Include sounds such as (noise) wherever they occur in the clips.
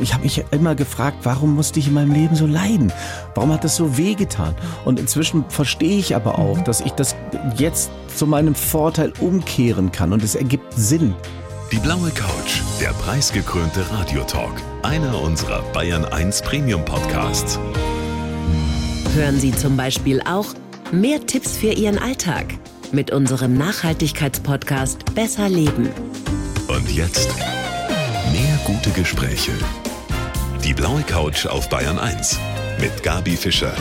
ich habe mich immer gefragt, warum musste ich in meinem Leben so leiden? Warum hat das so wehgetan? Und inzwischen verstehe ich aber auch, mhm. dass ich das jetzt zu meinem Vorteil umkehren kann und es ergibt Sinn. Die blaue Couch, der preisgekrönte Radiotalk, einer unserer Bayern 1 Premium Podcasts. Hören Sie zum Beispiel auch mehr Tipps für Ihren Alltag mit unserem Nachhaltigkeitspodcast Besser Leben. Und jetzt mehr gute Gespräche. Die blaue Couch auf Bayern 1 mit Gabi Fischer.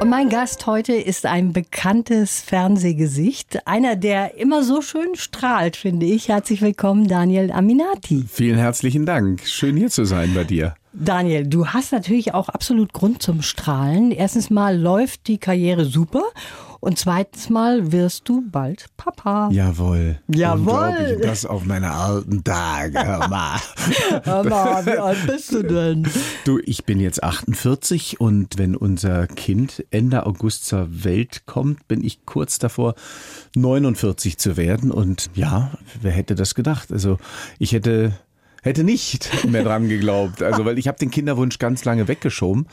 Und mein Gast heute ist ein bekanntes Fernsehgesicht. Einer, der immer so schön strahlt, finde ich. Herzlich willkommen, Daniel Aminati. Vielen herzlichen Dank. Schön hier zu sein bei dir. Daniel, du hast natürlich auch absolut Grund zum Strahlen. Erstens mal läuft die Karriere super und zweitens Mal wirst du bald Papa. Jawohl. Jawohl. Das auf meine alten Tage. Hör (laughs) mal. Hör mal, wie alt bist du denn? Du, ich bin jetzt 48 und wenn unser Kind Ende August zur Welt kommt, bin ich kurz davor, 49 zu werden. Und ja, wer hätte das gedacht? Also ich hätte hätte nicht mehr dran geglaubt. Also, weil ich habe den Kinderwunsch ganz lange weggeschoben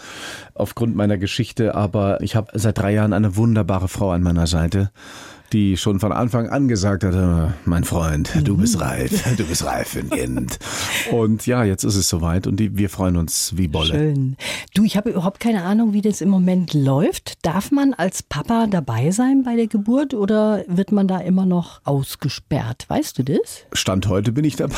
aufgrund meiner Geschichte, aber ich habe seit drei Jahren eine wunderbare Frau an meiner Seite die schon von Anfang an gesagt hatte, mein Freund, du bist mhm. reif, du bist reif für ein Kind. Und ja, jetzt ist es soweit und die, wir freuen uns wie Bolle. Schön. Du, ich habe überhaupt keine Ahnung, wie das im Moment läuft. Darf man als Papa dabei sein bei der Geburt oder wird man da immer noch ausgesperrt? Weißt du das? Stand heute bin ich dabei.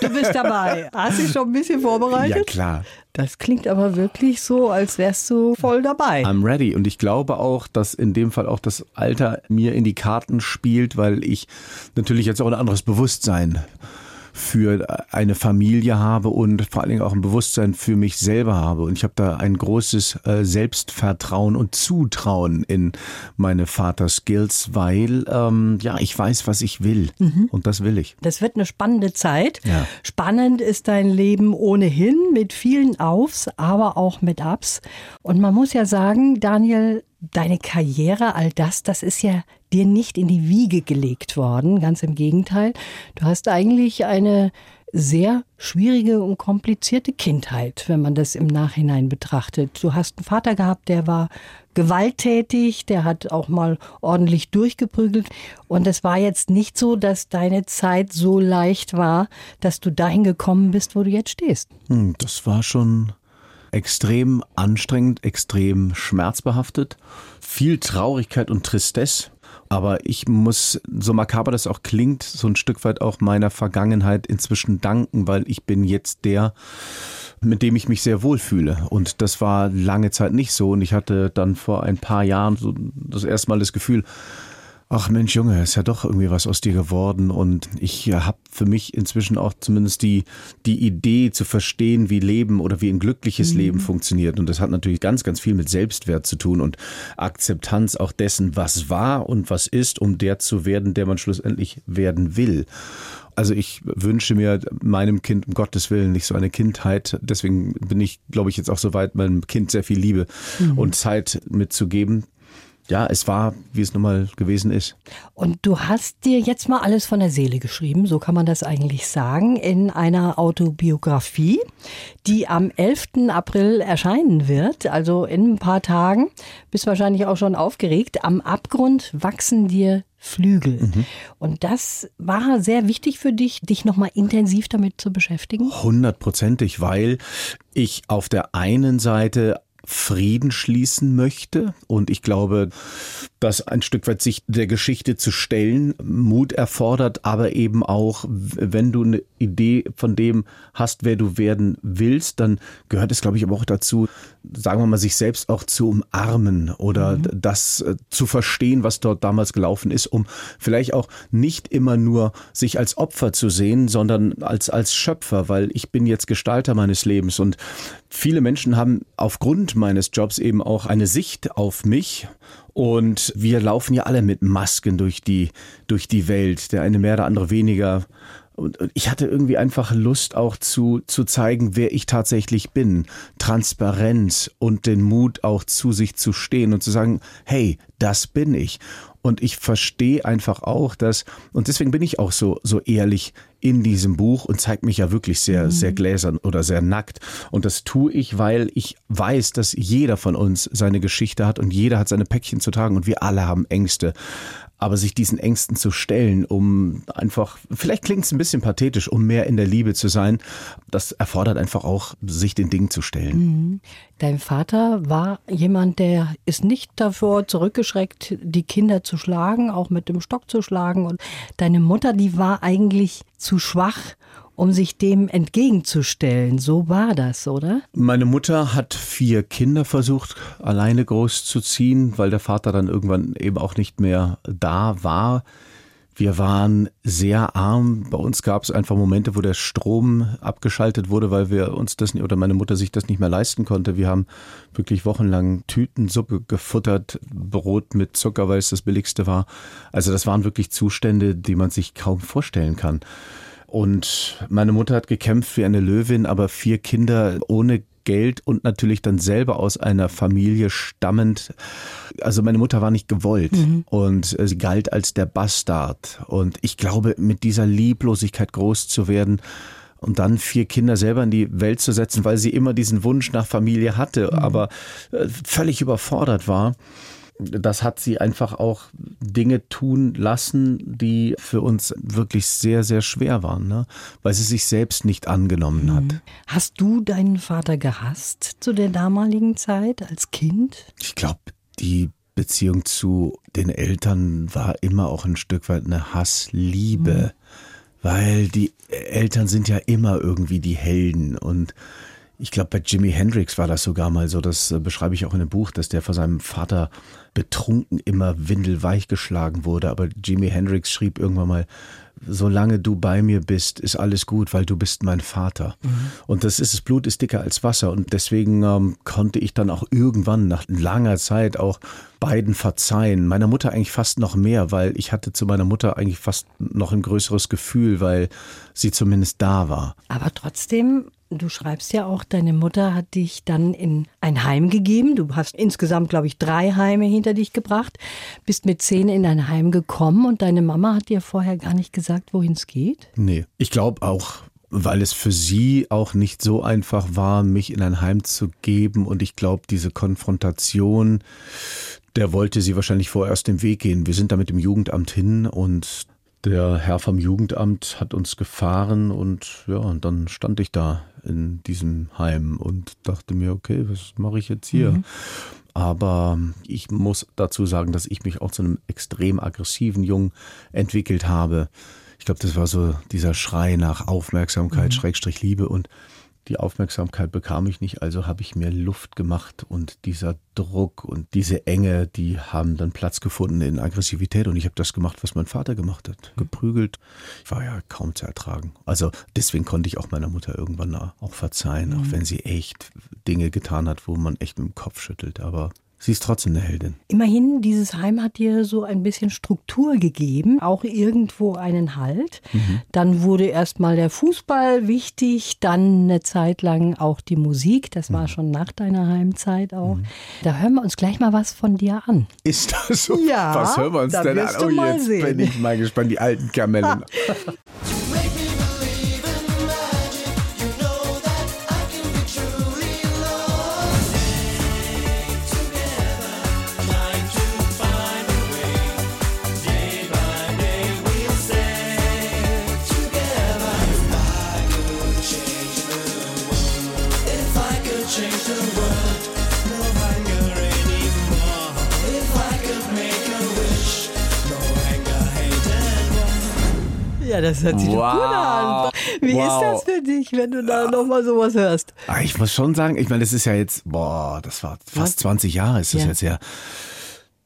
Du bist dabei. (laughs) Hast du dich schon ein bisschen vorbereitet? Ja, klar. Das klingt aber wirklich so, als wärst du voll dabei. I'm ready. Und ich glaube auch, dass in dem Fall auch das Alter mir in die Karten spielt, weil ich natürlich jetzt auch ein anderes Bewusstsein für eine Familie habe und vor allen Dingen auch ein Bewusstsein für mich selber habe. Und ich habe da ein großes äh, Selbstvertrauen und Zutrauen in meine Vater-Skills, weil ähm, ja, ich weiß, was ich will. Mhm. Und das will ich. Das wird eine spannende Zeit. Ja. Spannend ist dein Leben ohnehin mit vielen Aufs, aber auch mit Ups. Und man muss ja sagen, Daniel, deine Karriere, all das, das ist ja dir nicht in die Wiege gelegt worden. Ganz im Gegenteil. Du hast eigentlich eine sehr schwierige und komplizierte Kindheit, wenn man das im Nachhinein betrachtet. Du hast einen Vater gehabt, der war gewalttätig, der hat auch mal ordentlich durchgeprügelt. Und es war jetzt nicht so, dass deine Zeit so leicht war, dass du dahin gekommen bist, wo du jetzt stehst. Hm, das war schon extrem anstrengend, extrem schmerzbehaftet, viel Traurigkeit und Tristesse. Aber ich muss, so makaber das auch klingt, so ein Stück weit auch meiner Vergangenheit inzwischen danken, weil ich bin jetzt der, mit dem ich mich sehr wohlfühle. Und das war lange Zeit nicht so. Und ich hatte dann vor ein paar Jahren so das erste Mal das Gefühl, ach Mensch Junge, ist ja doch irgendwie was aus dir geworden und ich ja, habe für mich inzwischen auch zumindest die, die Idee zu verstehen, wie Leben oder wie ein glückliches mhm. Leben funktioniert und das hat natürlich ganz, ganz viel mit Selbstwert zu tun und Akzeptanz auch dessen, was war und was ist, um der zu werden, der man schlussendlich werden will. Also ich wünsche mir meinem Kind um Gottes Willen nicht so eine Kindheit. Deswegen bin ich, glaube ich, jetzt auch so weit, meinem Kind sehr viel Liebe mhm. und Zeit mitzugeben ja, es war, wie es nun mal gewesen ist. Und du hast dir jetzt mal alles von der Seele geschrieben, so kann man das eigentlich sagen, in einer Autobiografie, die am 11. April erscheinen wird, also in ein paar Tagen. Bist wahrscheinlich auch schon aufgeregt. Am Abgrund wachsen dir Flügel. Mhm. Und das war sehr wichtig für dich, dich nochmal intensiv damit zu beschäftigen? Hundertprozentig, weil ich auf der einen Seite Frieden schließen möchte. Und ich glaube, dass ein Stück weit sich der Geschichte zu stellen Mut erfordert, aber eben auch, wenn du eine Idee von dem hast, wer du werden willst, dann gehört es, glaube ich, aber auch dazu, sagen wir mal, sich selbst auch zu umarmen oder mhm. das äh, zu verstehen, was dort damals gelaufen ist, um vielleicht auch nicht immer nur sich als Opfer zu sehen, sondern als, als Schöpfer, weil ich bin jetzt Gestalter meines Lebens und viele Menschen haben aufgrund meines Jobs eben auch eine Sicht auf mich und wir laufen ja alle mit Masken durch die, durch die Welt. Der eine mehr, der andere weniger. Und ich hatte irgendwie einfach Lust auch zu, zu zeigen, wer ich tatsächlich bin. Transparenz und den Mut auch zu sich zu stehen und zu sagen, hey, das bin ich. Und ich verstehe einfach auch, dass, und deswegen bin ich auch so, so ehrlich in diesem Buch und zeige mich ja wirklich sehr, mhm. sehr gläsern oder sehr nackt. Und das tue ich, weil ich weiß, dass jeder von uns seine Geschichte hat und jeder hat seine Päckchen zu tragen und wir alle haben Ängste. Aber sich diesen Ängsten zu stellen, um einfach, vielleicht klingt es ein bisschen pathetisch, um mehr in der Liebe zu sein, das erfordert einfach auch, sich den Dingen zu stellen. Mhm. Dein Vater war jemand, der ist nicht davor zurückgeschreckt, die Kinder zu schlagen, auch mit dem Stock zu schlagen. Und deine Mutter, die war eigentlich zu schwach, um sich dem entgegenzustellen. So war das, oder? Meine Mutter hat vier Kinder versucht, alleine großzuziehen, weil der Vater dann irgendwann eben auch nicht mehr da war. Wir waren sehr arm. Bei uns gab es einfach Momente, wo der Strom abgeschaltet wurde, weil wir uns das oder meine Mutter sich das nicht mehr leisten konnte. Wir haben wirklich wochenlang Tütensuppe gefuttert, Brot mit Zucker, weil es das billigste war. Also das waren wirklich Zustände, die man sich kaum vorstellen kann. Und meine Mutter hat gekämpft wie eine Löwin, aber vier Kinder ohne Geld und natürlich dann selber aus einer Familie stammend. Also meine Mutter war nicht gewollt mhm. und sie galt als der Bastard. Und ich glaube, mit dieser Lieblosigkeit groß zu werden, und dann vier Kinder selber in die Welt zu setzen, weil sie immer diesen Wunsch nach Familie hatte, mhm. aber äh, völlig überfordert war das hat sie einfach auch Dinge tun lassen, die für uns wirklich sehr, sehr schwer waren, ne? weil sie sich selbst nicht angenommen hat. Mhm. Hast du deinen Vater gehasst zu der damaligen Zeit als Kind? Ich glaube, die Beziehung zu den Eltern war immer auch ein Stück weit eine Hassliebe, mhm. weil die Eltern sind ja immer irgendwie die Helden und ich glaube, bei Jimi Hendrix war das sogar mal so, das äh, beschreibe ich auch in dem Buch, dass der von seinem Vater betrunken immer windelweich geschlagen wurde. Aber Jimi Hendrix schrieb irgendwann mal, solange du bei mir bist, ist alles gut, weil du bist mein Vater. Mhm. Und das ist, das Blut ist dicker als Wasser. Und deswegen ähm, konnte ich dann auch irgendwann nach langer Zeit auch beiden verzeihen. Meiner Mutter eigentlich fast noch mehr, weil ich hatte zu meiner Mutter eigentlich fast noch ein größeres Gefühl, weil sie zumindest da war. Aber trotzdem Du schreibst ja auch, deine Mutter hat dich dann in ein Heim gegeben. Du hast insgesamt, glaube ich, drei Heime hinter dich gebracht, bist mit zehn in ein Heim gekommen und deine Mama hat dir vorher gar nicht gesagt, wohin es geht? Nee, ich glaube auch, weil es für sie auch nicht so einfach war, mich in ein Heim zu geben und ich glaube, diese Konfrontation, der wollte sie wahrscheinlich vorerst den Weg gehen. Wir sind da mit dem Jugendamt hin und der Herr vom Jugendamt hat uns gefahren und ja, und dann stand ich da in diesem Heim und dachte mir, okay, was mache ich jetzt hier? Mhm. Aber ich muss dazu sagen, dass ich mich auch zu einem extrem aggressiven Jungen entwickelt habe. Ich glaube, das war so dieser Schrei nach Aufmerksamkeit, mhm. Schrägstrich Liebe und die Aufmerksamkeit bekam ich nicht, also habe ich mir Luft gemacht und dieser Druck und diese Enge, die haben dann Platz gefunden in Aggressivität und ich habe das gemacht, was mein Vater gemacht hat, mhm. geprügelt. Ich war ja kaum zu ertragen. Also deswegen konnte ich auch meiner Mutter irgendwann auch verzeihen, auch mhm. wenn sie echt Dinge getan hat, wo man echt mit dem Kopf schüttelt, aber Sie ist trotzdem eine Heldin. Immerhin, dieses Heim hat dir so ein bisschen Struktur gegeben, auch irgendwo einen Halt. Mhm. Dann wurde erstmal der Fußball wichtig, dann eine Zeit lang auch die Musik. Das war mhm. schon nach deiner Heimzeit auch. Mhm. Da hören wir uns gleich mal was von dir an. Ist das so? Ja. Was hören wir uns denn an? Oh, jetzt sehen. bin ich mal gespannt, die alten Kamellen. (laughs) Ja, das hört sich wow. doch gut an. Wie wow. ist das für dich, wenn du da nochmal sowas hörst? Ah, ich muss schon sagen, ich meine, das ist ja jetzt, boah, das war fast Was? 20 Jahre ist das ja. jetzt her.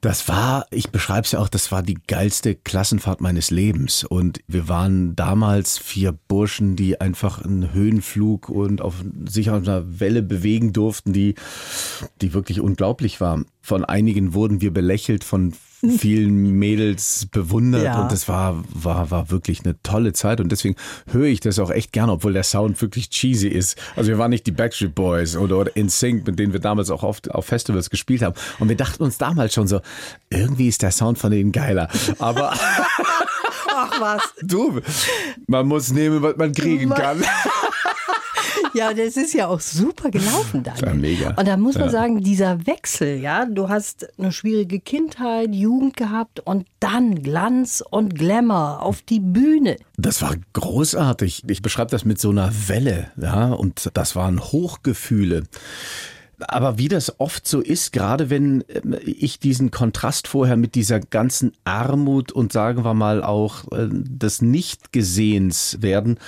Das war, ich beschreibe es ja auch, das war die geilste Klassenfahrt meines Lebens. Und wir waren damals vier Burschen, die einfach einen Höhenflug und auf sich auf einer Welle bewegen durften, die, die wirklich unglaublich war. Von einigen wurden wir belächelt, von vielen Mädels bewundert Ja. und das war, war, war wirklich eine tolle Zeit und deswegen höre ich das auch echt gerne, obwohl der Sound wirklich cheesy ist. Also wir waren nicht die Backstreet Boys oder, oder InSync, mit denen wir damals auch oft auf Festivals gespielt haben und wir dachten uns damals schon so, irgendwie ist der Sound von denen geiler, aber (laughs) Ach was. du, man muss nehmen, was man kriegen kann. (laughs) Ja, das ist ja auch super gelaufen dann. war mega. Und da muss man Ja. sagen, dieser Wechsel, ja, du hast eine schwierige Kindheit, Jugend gehabt und dann Glanz und Glamour auf die Bühne. Das war großartig. Ich beschreibe das mit so einer Welle, ja, und das waren Hochgefühle. Aber wie das oft so ist, gerade wenn ähm, ich diesen Kontrast vorher mit dieser ganzen Armut und sagen wir mal auch äh, des Nichtgesehens werden,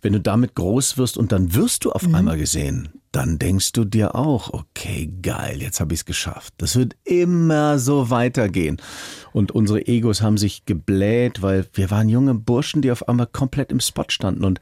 wenn du damit groß wirst und dann wirst du auf einmal gesehen, dann denkst du dir auch, okay, geil, jetzt habe ich es geschafft. Das wird immer so weitergehen. Und unsere Egos haben sich gebläht, weil wir waren junge Burschen, die auf einmal komplett im Spot standen und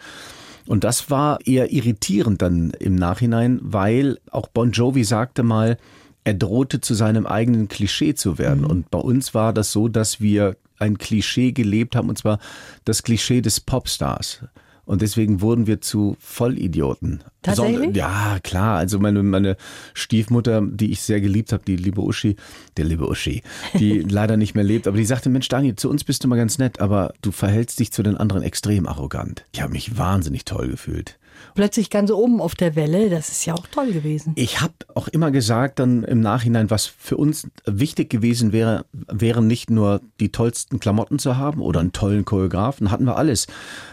und das war eher irritierend dann im Nachhinein, weil auch Bon Jovi sagte mal, er drohte zu seinem eigenen Klischee zu werden. Und bei uns war das so, dass wir ein Klischee gelebt haben, und zwar das Klischee des Popstars. Und deswegen wurden wir zu Vollidioten. Tatsächlich? Ja, klar. Also meine, meine Stiefmutter, die ich sehr geliebt habe, die liebe Uschi, der liebe Uschi, die (laughs) leider nicht mehr lebt, aber die sagte, Mensch Daniel, zu uns bist du mal ganz nett, aber du verhältst dich zu den anderen extrem arrogant. Ich habe mich wahnsinnig toll gefühlt. Plötzlich ganz oben auf der Welle, das ist ja auch toll gewesen. Ich habe auch immer gesagt, dann im Nachhinein, was für uns wichtig gewesen wäre, wären nicht nur die tollsten Klamotten zu haben oder einen tollen Choreografen, hatten wir alles.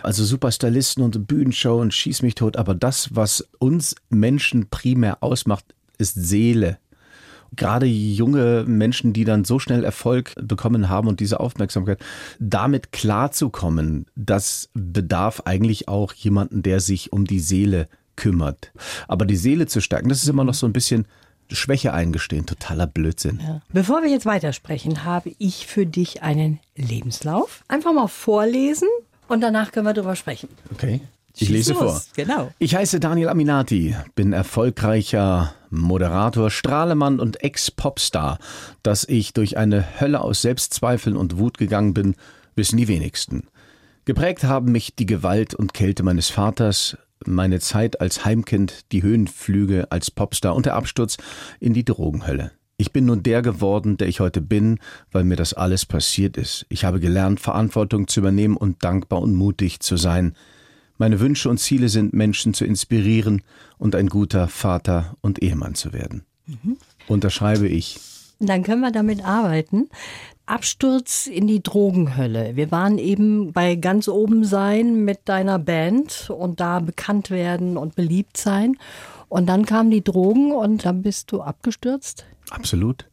Also super Stylisten und Bühnenshow und Schieß mich tot. Aber das, was uns Menschen primär ausmacht, ist Seele. Gerade junge Menschen, die dann so schnell Erfolg bekommen haben und diese Aufmerksamkeit, damit klarzukommen, das bedarf eigentlich auch jemanden, der sich um die Seele kümmert. Aber die Seele zu stärken, das ist immer noch so ein bisschen Schwäche eingestehen, totaler Blödsinn. Bevor wir jetzt weitersprechen, habe ich für dich einen Lebenslauf. Einfach mal vorlesen und danach können wir drüber sprechen. Okay. Ich Schieß lese los. vor. Genau. Ich heiße Daniel Aminati, bin erfolgreicher Moderator, Strahlemann und Ex-Popstar. Dass ich durch eine Hölle aus Selbstzweifeln und Wut gegangen bin, wissen die wenigsten. Geprägt haben mich die Gewalt und Kälte meines Vaters, meine Zeit als Heimkind, die Höhenflüge als Popstar und der Absturz in die Drogenhölle. Ich bin nun der geworden, der ich heute bin, weil mir das alles passiert ist. Ich habe gelernt, Verantwortung zu übernehmen und dankbar und mutig zu sein. Meine Wünsche und Ziele sind, Menschen zu inspirieren und ein guter Vater und Ehemann zu werden. Unterschreibe ich. Dann können wir damit arbeiten. Absturz in die Drogenhölle. Wir waren eben bei ganz oben sein mit deiner Band und da bekannt werden und beliebt sein. Und dann kamen die Drogen und dann bist du abgestürzt. Absolut.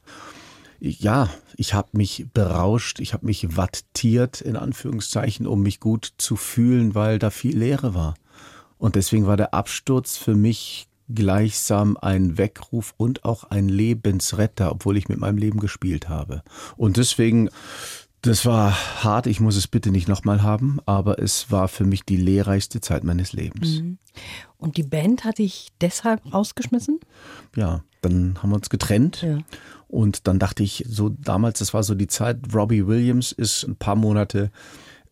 Ja, ich habe mich berauscht, ich habe mich wattiert, in Anführungszeichen, um mich gut zu fühlen, weil da viel Leere war. Und deswegen war der Absturz für mich gleichsam ein Weckruf und auch ein Lebensretter, obwohl ich mit meinem Leben gespielt habe. Und deswegen, das war hart, ich muss es bitte nicht nochmal haben, aber es war für mich die lehrreichste Zeit meines Lebens. Und die Band hat dich deshalb rausgeschmissen? ja, dann haben wir uns getrennt. Ja. Und dann dachte ich, so damals, das war so die Zeit, Robbie Williams ist ein paar Monate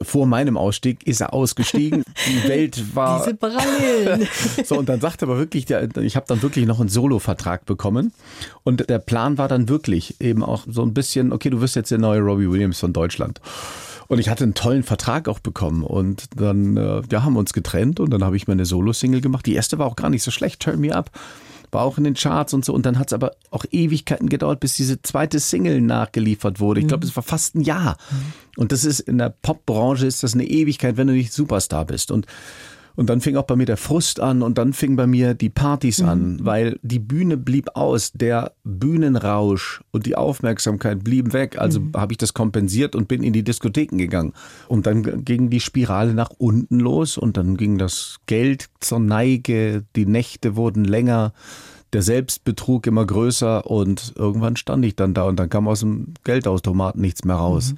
vor meinem Ausstieg, ist er ausgestiegen. (laughs) Die Welt war. Diese Parallelen. (laughs) So, und dann sagte aber wirklich, ich habe dann wirklich noch einen Solo-Vertrag bekommen. Und der Plan war dann wirklich eben auch so ein bisschen, okay, du wirst jetzt der neue Robbie Williams von Deutschland. Und ich hatte einen tollen Vertrag auch bekommen. Und dann äh, ja, haben wir uns getrennt und dann habe ich meine Solo-Single gemacht. Die erste war auch gar nicht so schlecht, Turn Me Up. War auch in den Charts und so. Und dann hat es aber auch Ewigkeiten gedauert, bis diese zweite Single nachgeliefert wurde. Ich glaube, es war fast ein Jahr. Und das ist in der Popbranche ist das eine Ewigkeit, wenn du nicht Superstar bist. Und und dann fing auch bei mir der Frust an und dann fing bei mir die Partys an, weil die Bühne blieb aus, der Bühnenrausch und die Aufmerksamkeit blieben weg. Also habe ich das kompensiert und bin in die Diskotheken gegangen. Und dann ging die Spirale nach unten los und dann ging das Geld zur Neige, die Nächte wurden länger. Der Selbstbetrug immer größer und irgendwann stand ich dann da und dann kam aus dem Geldautomaten nichts mehr raus.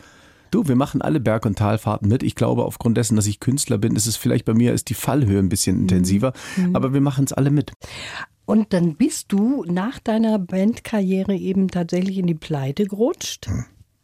Du, wir machen alle Berg- und Talfahrten mit. Ich glaube, aufgrund dessen, dass ich Künstler bin, ist es vielleicht bei mir, ist die Fallhöhe ein bisschen intensiver. Aber wir machen es alle mit. Und dann bist du nach deiner Bandkarriere eben tatsächlich in die Pleite gerutscht.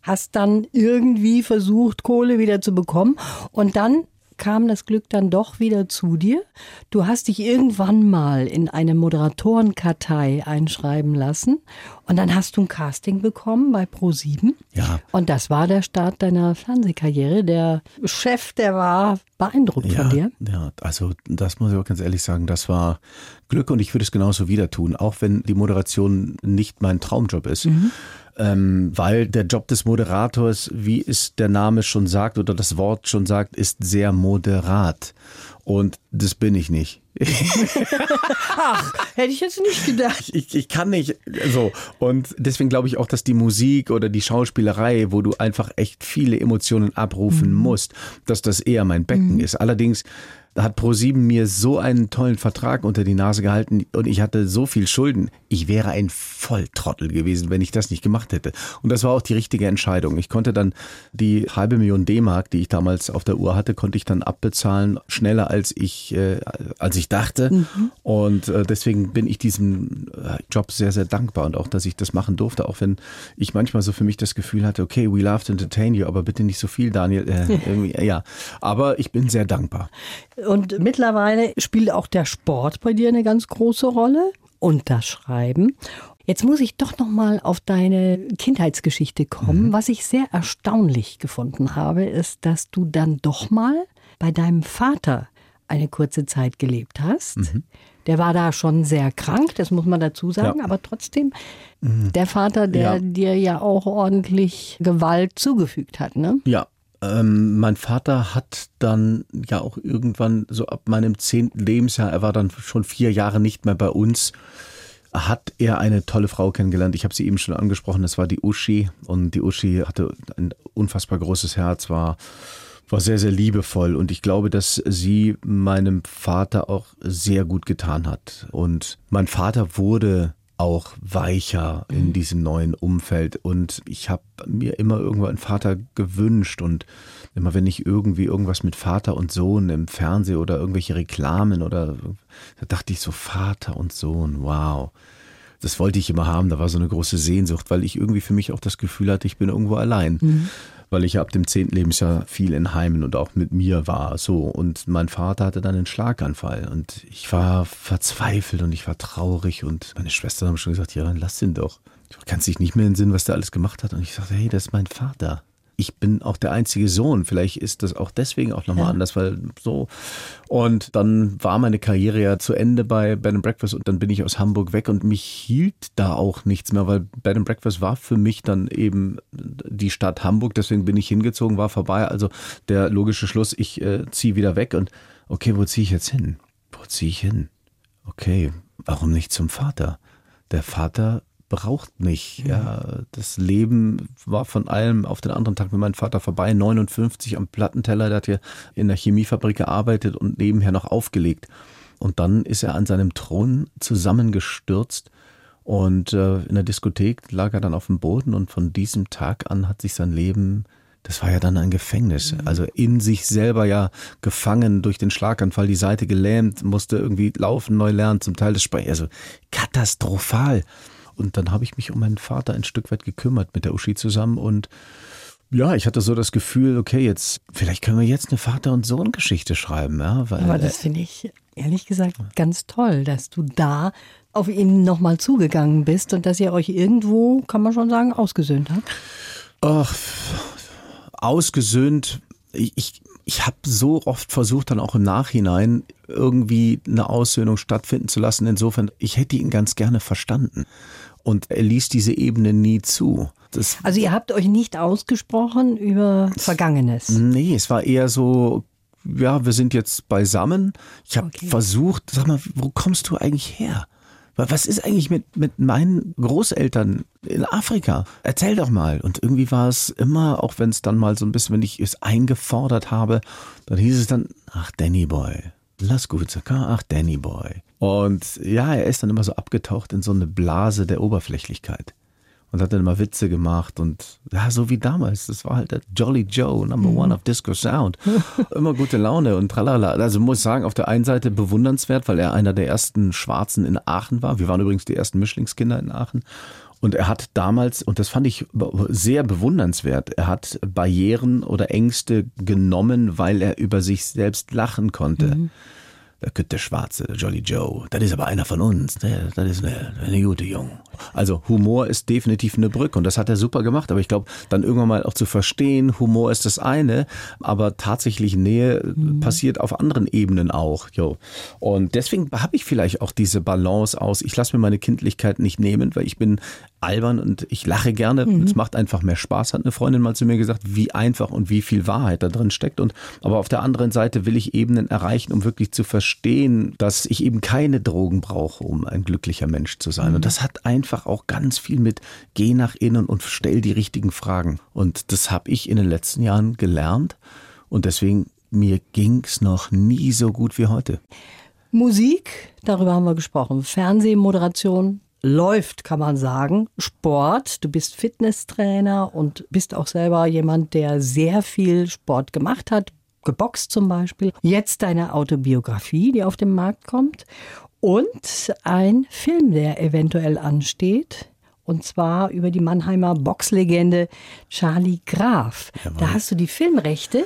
hast dann irgendwie versucht, Kohle wieder zu bekommen und dann kam das Glück dann doch wieder zu dir. Du hast dich irgendwann mal in eine Moderatorenkartei einschreiben lassen und dann hast du ein Casting bekommen bei Pro7. Ja. Und das war der Start deiner Fernsehkarriere. Der Chef, der war beeindruckt ja, von dir. Ja, also das muss ich auch ganz ehrlich sagen, das war Glück und ich würde es genauso wieder tun, auch wenn die Moderation nicht mein Traumjob ist. Mhm ähm, weil der Job des Moderators, wie es der Name schon sagt oder das Wort schon sagt, ist sehr moderat. Und das bin ich nicht. (laughs) Ach, hätte ich jetzt nicht gedacht. Ich, ich kann nicht so. Und deswegen glaube ich auch, dass die Musik oder die Schauspielerei, wo du einfach echt viele Emotionen abrufen mhm. musst, dass das eher mein Becken mhm. ist. Allerdings hat ProSieben mir so einen tollen Vertrag unter die Nase gehalten und ich hatte so viel Schulden. Ich wäre ein Volltrottel gewesen, wenn ich das nicht gemacht hätte. Und das war auch die richtige Entscheidung. Ich konnte dann die halbe Million D-Mark, die ich damals auf der Uhr hatte, konnte ich dann abbezahlen, schneller als ich, äh, als ich dachte. Mhm. Und äh, deswegen bin ich diesem äh, Job sehr, sehr dankbar und auch, dass ich das machen durfte, auch wenn ich manchmal so für mich das Gefühl hatte, okay, we love to entertain you, aber bitte nicht so viel, Daniel. Äh, (laughs) ja, aber ich bin sehr dankbar. Und mittlerweile spielt auch der Sport bei dir eine ganz große Rolle und das Schreiben. Jetzt muss ich doch noch mal auf deine Kindheitsgeschichte kommen. Mhm. Was ich sehr erstaunlich gefunden habe, ist, dass du dann doch mal bei deinem Vater eine kurze Zeit gelebt hast. Mhm. Der war da schon sehr krank, das muss man dazu sagen, ja. aber trotzdem mhm. der Vater, der ja. dir ja auch ordentlich Gewalt zugefügt hat, ne? Ja, ähm, mein Vater hat dann ja auch irgendwann so ab meinem zehnten Lebensjahr, er war dann schon vier Jahre nicht mehr bei uns, hat er eine tolle Frau kennengelernt. Ich habe sie eben schon angesprochen, das war die Uschi. Und die Uschi hatte ein unfassbar großes Herz, war, war sehr, sehr liebevoll. Und ich glaube, dass sie meinem Vater auch sehr gut getan hat. Und mein Vater wurde auch weicher in mhm. diesem neuen Umfeld. Und ich habe mir immer irgendwo einen Vater gewünscht. Und immer wenn ich irgendwie irgendwas mit Vater und Sohn im Fernsehen oder irgendwelche Reklamen oder da dachte ich so, Vater und Sohn, wow. Das wollte ich immer haben. Da war so eine große Sehnsucht, weil ich irgendwie für mich auch das Gefühl hatte, ich bin irgendwo allein. Mhm weil ich ab dem zehnten Lebensjahr viel in Heimen und auch mit mir war. So. Und mein Vater hatte dann einen Schlaganfall und ich war verzweifelt und ich war traurig und meine Schwestern haben schon gesagt, ja, dann lass ihn doch. Du kannst dich nicht mehr in Sinn, was der alles gemacht hat. Und ich sagte, hey, das ist mein Vater ich bin auch der einzige Sohn. Vielleicht ist das auch deswegen auch nochmal ja. anders, weil so. Und dann war meine Karriere ja zu Ende bei Bed and Breakfast und dann bin ich aus Hamburg weg und mich hielt da auch nichts mehr, weil Bed and Breakfast war für mich dann eben die Stadt Hamburg. Deswegen bin ich hingezogen, war vorbei. Also der logische Schluss, ich äh, ziehe wieder weg und okay, wo ziehe ich jetzt hin? Wo ziehe ich hin? Okay, warum nicht zum Vater? Der Vater braucht mich. Mhm. Ja, das Leben war von allem auf den anderen Tag mit meinem Vater vorbei. 59 am Plattenteller, der hat hier in der Chemiefabrik gearbeitet und nebenher noch aufgelegt. Und dann ist er an seinem Thron zusammengestürzt und äh, in der Diskothek lag er dann auf dem Boden und von diesem Tag an hat sich sein Leben das war ja dann ein Gefängnis. Mhm. Also in sich selber ja gefangen durch den Schlaganfall, die Seite gelähmt, musste irgendwie laufen, neu lernen, zum Teil des Sprechens. Also katastrophal. Und dann habe ich mich um meinen Vater ein Stück weit gekümmert mit der Uschi zusammen und ja, ich hatte so das Gefühl, okay, jetzt, vielleicht können wir jetzt eine Vater- und Sohn-Geschichte schreiben, ja. Weil, Aber das finde ich ehrlich gesagt ganz toll, dass du da auf ihn nochmal zugegangen bist und dass ihr euch irgendwo, kann man schon sagen, ausgesöhnt habt. Ach, ausgesöhnt. Ich, ich, ich habe so oft versucht, dann auch im Nachhinein irgendwie eine Aussöhnung stattfinden zu lassen. Insofern, ich hätte ihn ganz gerne verstanden. Und er ließ diese Ebene nie zu. Das also ihr habt euch nicht ausgesprochen über Vergangenes? Nee, es war eher so, ja, wir sind jetzt beisammen. Ich habe okay. versucht, sag mal, wo kommst du eigentlich her? Was ist eigentlich mit, mit meinen Großeltern in Afrika? Erzähl doch mal. Und irgendwie war es immer, auch wenn es dann mal so ein bisschen, wenn ich es eingefordert habe, dann hieß es dann, ach Danny Boy, lass gut ach Danny Boy. Und ja, er ist dann immer so abgetaucht in so eine Blase der Oberflächlichkeit und hat dann immer Witze gemacht und ja, so wie damals. Das war halt der Jolly Joe, Number One of Disco Sound. (laughs) Immer gute Laune und tralala. Also muss ich sagen, auf der einen Seite bewundernswert, weil er einer der ersten Schwarzen in Aachen war. Wir waren übrigens die ersten Mischlingskinder in Aachen. Und er hat damals, und das fand ich sehr bewundernswert, er hat Barrieren oder Ängste genommen, weil er über sich selbst lachen konnte. Mhm der Kütte Schwarze, der Jolly Joe, das ist aber einer von uns, der, das ist eine, eine gute Jung. Also Humor ist definitiv eine Brücke und das hat er super gemacht, aber ich glaube, dann irgendwann mal auch zu verstehen, Humor ist das eine, aber tatsächlich Nähe mhm. passiert auf anderen Ebenen auch. Jo. Und deswegen habe ich vielleicht auch diese Balance aus, ich lasse mir meine Kindlichkeit nicht nehmen, weil ich bin albern und ich lache gerne. Mhm. Es macht einfach mehr Spaß, hat eine Freundin mal zu mir gesagt, wie einfach und wie viel Wahrheit da drin steckt. Und aber auf der anderen Seite will ich Ebenen erreichen, um wirklich zu verstehen, dass ich eben keine Drogen brauche, um ein glücklicher Mensch zu sein. Mhm. Und das hat einfach auch ganz viel mit geh nach innen und stell die richtigen Fragen. Und das habe ich in den letzten Jahren gelernt. Und deswegen, mir ging es noch nie so gut wie heute. Musik, darüber haben wir gesprochen. Fernsehmoderation, läuft, kann man sagen. Sport, du bist Fitnesstrainer und bist auch selber jemand, der sehr viel Sport gemacht hat, geboxt zum Beispiel. Jetzt deine Autobiografie, die auf den Markt kommt und ein Film, der eventuell ansteht. Und zwar über die Mannheimer Boxlegende Charlie Graf. Jawohl. Da hast du die Filmrechte.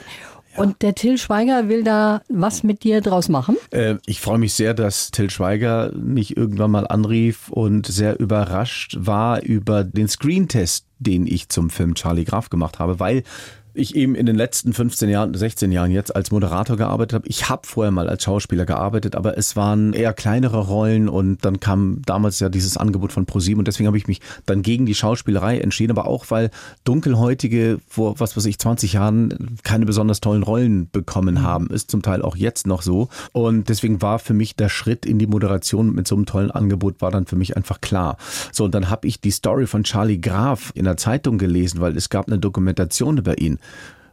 Und der Till Schweiger will da was mit dir draus machen? Äh, ich freue mich sehr, dass Till Schweiger mich irgendwann mal anrief und sehr überrascht war über den Screentest, den ich zum Film Charlie Graf gemacht habe, weil ich eben in den letzten 15 Jahren, 16 Jahren jetzt als Moderator gearbeitet habe. Ich habe vorher mal als Schauspieler gearbeitet, aber es waren eher kleinere Rollen und dann kam damals ja dieses Angebot von ProSieben und deswegen habe ich mich dann gegen die Schauspielerei entschieden, aber auch weil Dunkelhäutige vor was weiß ich 20 Jahren keine besonders tollen Rollen bekommen mhm. haben, ist zum Teil auch jetzt noch so und deswegen war für mich der Schritt in die Moderation mit so einem tollen Angebot war dann für mich einfach klar. So und dann habe ich die Story von Charlie Graf in der Zeitung gelesen, weil es gab eine Dokumentation über ihn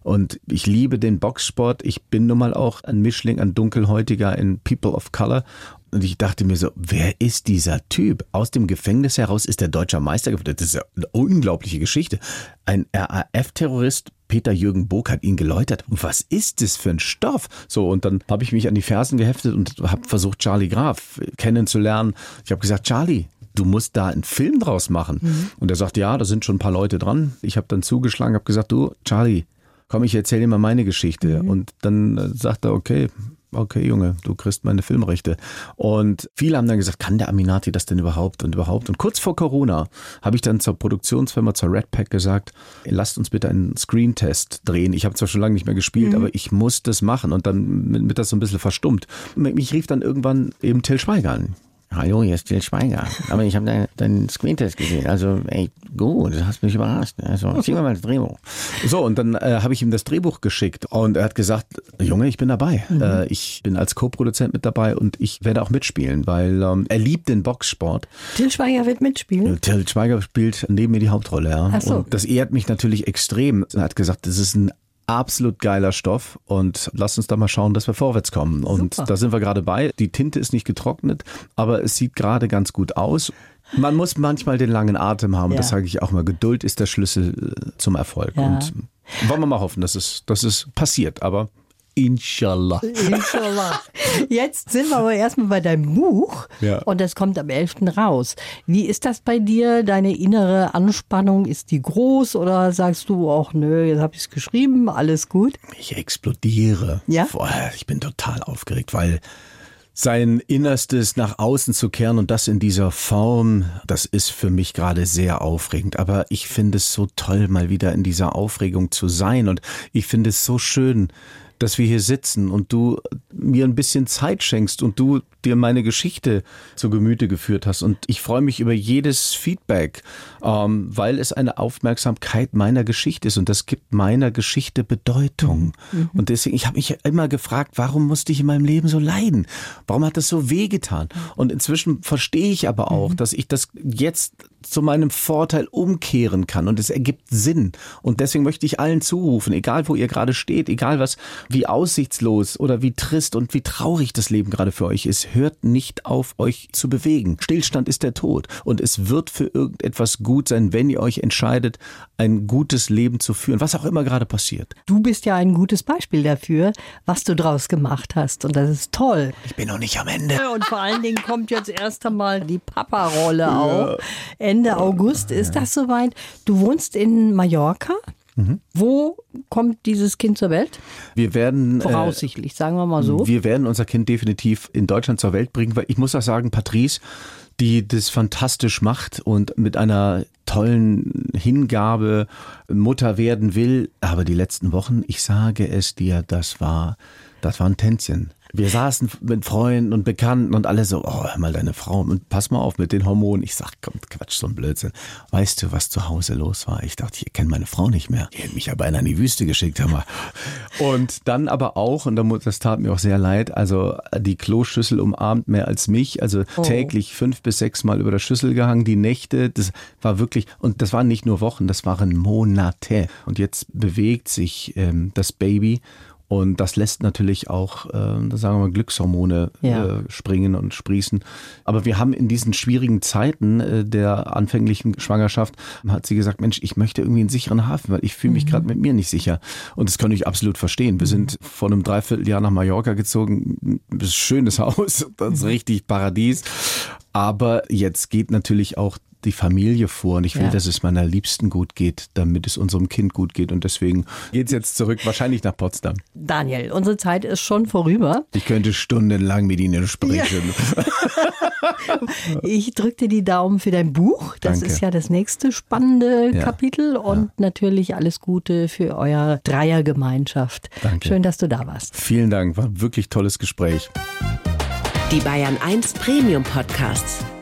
und ich liebe den Boxsport. Ich bin nun mal auch ein Mischling, ein Dunkelhäutiger in People of Color. Und ich dachte mir so, wer ist dieser Typ? Aus dem Gefängnis heraus ist der deutscher Meister geworden. Das ist ja eine unglaubliche Geschichte. Ein RAF-Terrorist Peter Jürgen Burg hat ihn geläutert. Was ist das für ein Stoff? So, und dann habe ich mich an die Fersen geheftet und habe versucht, Charlie Graf kennenzulernen. Ich habe gesagt, Charlie, du musst da einen Film draus machen. Mhm. Und er sagt, ja, da sind schon ein paar Leute dran. Ich habe dann zugeschlagen, habe gesagt, du, Charlie, komm, ich erzähle dir mal meine Geschichte. Mhm. Und dann äh, sagt er, okay, okay, Junge, du kriegst meine Filmrechte. Und viele haben dann gesagt, kann der Aminati das denn überhaupt und überhaupt? Und kurz vor Corona habe ich dann zur Produktionsfirma, zur Red Pack gesagt, lasst uns bitte einen Screentest drehen. Ich habe zwar schon lange nicht mehr gespielt, mhm. aber ich muss das machen. Und dann wird das so ein bisschen verstummt. Mich rief dann irgendwann eben Till Schweiger an. Hallo, hier ist Till Schweiger. Aber ich habe deinen dein Screentest gesehen. Also, ey, gut, das hast mich überrascht. Also, zieh mal das Drehbuch. So, und dann äh, habe ich ihm das Drehbuch geschickt und er hat gesagt, Junge, ich bin dabei. Mhm. Äh, ich bin als Co-Produzent mit dabei und ich werde auch mitspielen, weil ähm, er liebt den Boxsport. Till Schweiger wird mitspielen? Till Schweiger spielt neben mir die Hauptrolle, ja. Ach so. Und das ehrt mich natürlich extrem. Er hat gesagt, das ist ein absolut geiler Stoff und lass uns da mal schauen, dass wir vorwärts kommen. Und Super. da sind wir gerade bei. Die Tinte ist nicht getrocknet, aber es sieht gerade ganz gut aus. Man muss manchmal den langen Atem haben, ja. das sage ich auch mal. Geduld ist der Schlüssel äh, zum Erfolg. Ja. Und wollen wir mal hoffen, dass es, dass es passiert. Aber Inshallah. Inshallah. Jetzt sind wir aber erstmal bei deinem Buch ja. und das kommt am 11. raus. Wie ist das bei dir? Deine innere Anspannung, ist die groß oder sagst du auch, nö, jetzt habe ich es geschrieben, alles gut? Ich explodiere. Ja? Vorher, ich bin total aufgeregt, weil sein Innerstes nach außen zu kehren und das in dieser Form, das ist für mich gerade sehr aufregend. Aber ich finde es so toll, mal wieder in dieser Aufregung zu sein und ich finde es so schön, dass wir hier sitzen und du mir ein bisschen Zeit schenkst und du dir meine Geschichte zu Gemüte geführt hast. Und ich freue mich über jedes Feedback, ähm, weil es eine Aufmerksamkeit meiner Geschichte ist und das gibt meiner Geschichte Bedeutung. Mhm. Und deswegen, ich habe mich immer gefragt, warum musste ich in meinem Leben so leiden? Warum hat das so wehgetan? Und inzwischen verstehe ich aber auch, mhm. dass ich das jetzt zu meinem Vorteil umkehren kann und es ergibt Sinn. Und deswegen möchte ich allen zurufen, egal wo ihr gerade steht, egal was, wie aussichtslos oder wie trist und wie traurig das Leben gerade für euch ist, hört nicht auf, euch zu bewegen. Stillstand ist der Tod. Und es wird für irgendetwas gut sein, wenn ihr euch entscheidet, ein gutes Leben zu führen, was auch immer gerade passiert. Du bist ja ein gutes Beispiel dafür, was du draus gemacht hast. Und das ist toll. Ich bin noch nicht am Ende. Und vor allen Dingen kommt jetzt erst einmal die Papa-Rolle auch. Ende August ist das soweit. Du wohnst in Mallorca. Mhm. Wo kommt dieses Kind zur Welt? Wir werden. Äh, Voraussichtlich, äh, sagen wir mal so. Wir werden unser Kind definitiv in Deutschland zur Welt bringen, weil ich muss auch sagen, Patrice, die das fantastisch macht und mit einer tollen Hingabe Mutter werden will. Aber die letzten Wochen, ich sage es dir, das war, das war ein Tänzchen. Wir saßen mit Freunden und Bekannten und alle so, oh, hör mal deine Frau und pass mal auf mit den Hormonen. Ich sag, komm, Quatsch, so ein Blödsinn. Weißt du, was zu Hause los war? Ich dachte, ich kenne meine Frau nicht mehr. Die hätte mich ja beinahe in die Wüste geschickt, hör mal. Und dann aber auch, und das tat mir auch sehr leid, also die Kloschüssel umarmt mehr als mich, also oh. täglich fünf bis sechs Mal über der Schüssel gehangen, die Nächte, das war wirklich, und das waren nicht nur Wochen, das waren Monate. Und jetzt bewegt sich ähm, das Baby und das lässt natürlich auch, äh, sagen wir mal, Glückshormone ja. äh, springen und sprießen. Aber wir haben in diesen schwierigen Zeiten äh, der anfänglichen Schwangerschaft, hat sie gesagt, Mensch, ich möchte irgendwie einen sicheren Hafen, weil ich fühle mich mhm. gerade mit mir nicht sicher. Und das kann ich absolut verstehen. Wir mhm. sind vor einem Dreivierteljahr nach Mallorca gezogen. Das ist ein schönes (laughs) Haus, das ist richtig Paradies. Aber jetzt geht natürlich auch die Familie vor und ich will, ja. dass es meiner Liebsten gut geht, damit es unserem Kind gut geht. Und deswegen geht es jetzt zurück, wahrscheinlich nach Potsdam. Daniel, unsere Zeit ist schon vorüber. Ich könnte stundenlang mit Ihnen sprechen. Ja. ich drücke dir die Daumen für dein Buch. Das Danke. ist ja das nächste spannende ja. Kapitel und natürlich alles Gute für euer Dreiergemeinschaft. Danke. Schön, dass du da warst. Vielen Dank, war ein wirklich tolles Gespräch. Die Bayern 1 Premium Podcasts.